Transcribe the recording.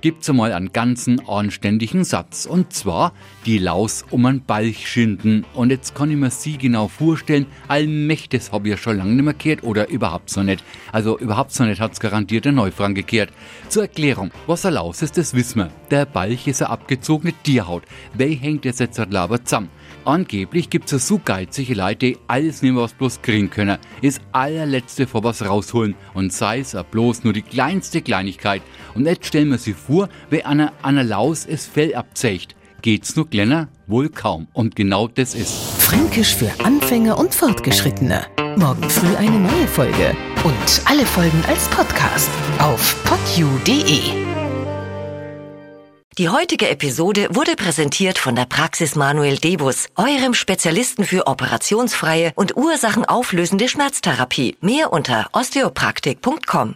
gibt's einmal einen ganzen anständigen Satz. Und zwar die Laus um einen Balch schinden. Und jetzt kann ich mir sie genau vorstellen, allmächtig habe ich ja schon lange nicht mehr gehört oder überhaupt so nicht. Also überhaupt so nicht hat's garantiert der Neufrank gekehrt. Zur Erklärung, was ein Laus ist, das wissen wir. Der Balch ist eine abgezogene Tierhaut. Wer hängt jetzt jetzt halt laber zusammen? Angeblich gibt's es so geizige Leute, die alles nehmen, was bloß kriegen können. Ist allerletzte vor was rausholen und sei es bloß nur die kleinste Kleinigkeit. Und jetzt stellen wir sich vor, wer einer einer Laus es Fell abzecht. Geht's nur kleiner? Wohl kaum. Und genau das ist. Fränkisch für Anfänger und Fortgeschrittene. Morgen früh eine neue Folge. Und alle Folgen als Podcast auf podu.de. Die heutige Episode wurde präsentiert von der Praxis Manuel Debus, eurem Spezialisten für operationsfreie und ursachenauflösende Schmerztherapie. Mehr unter osteopraktik.com.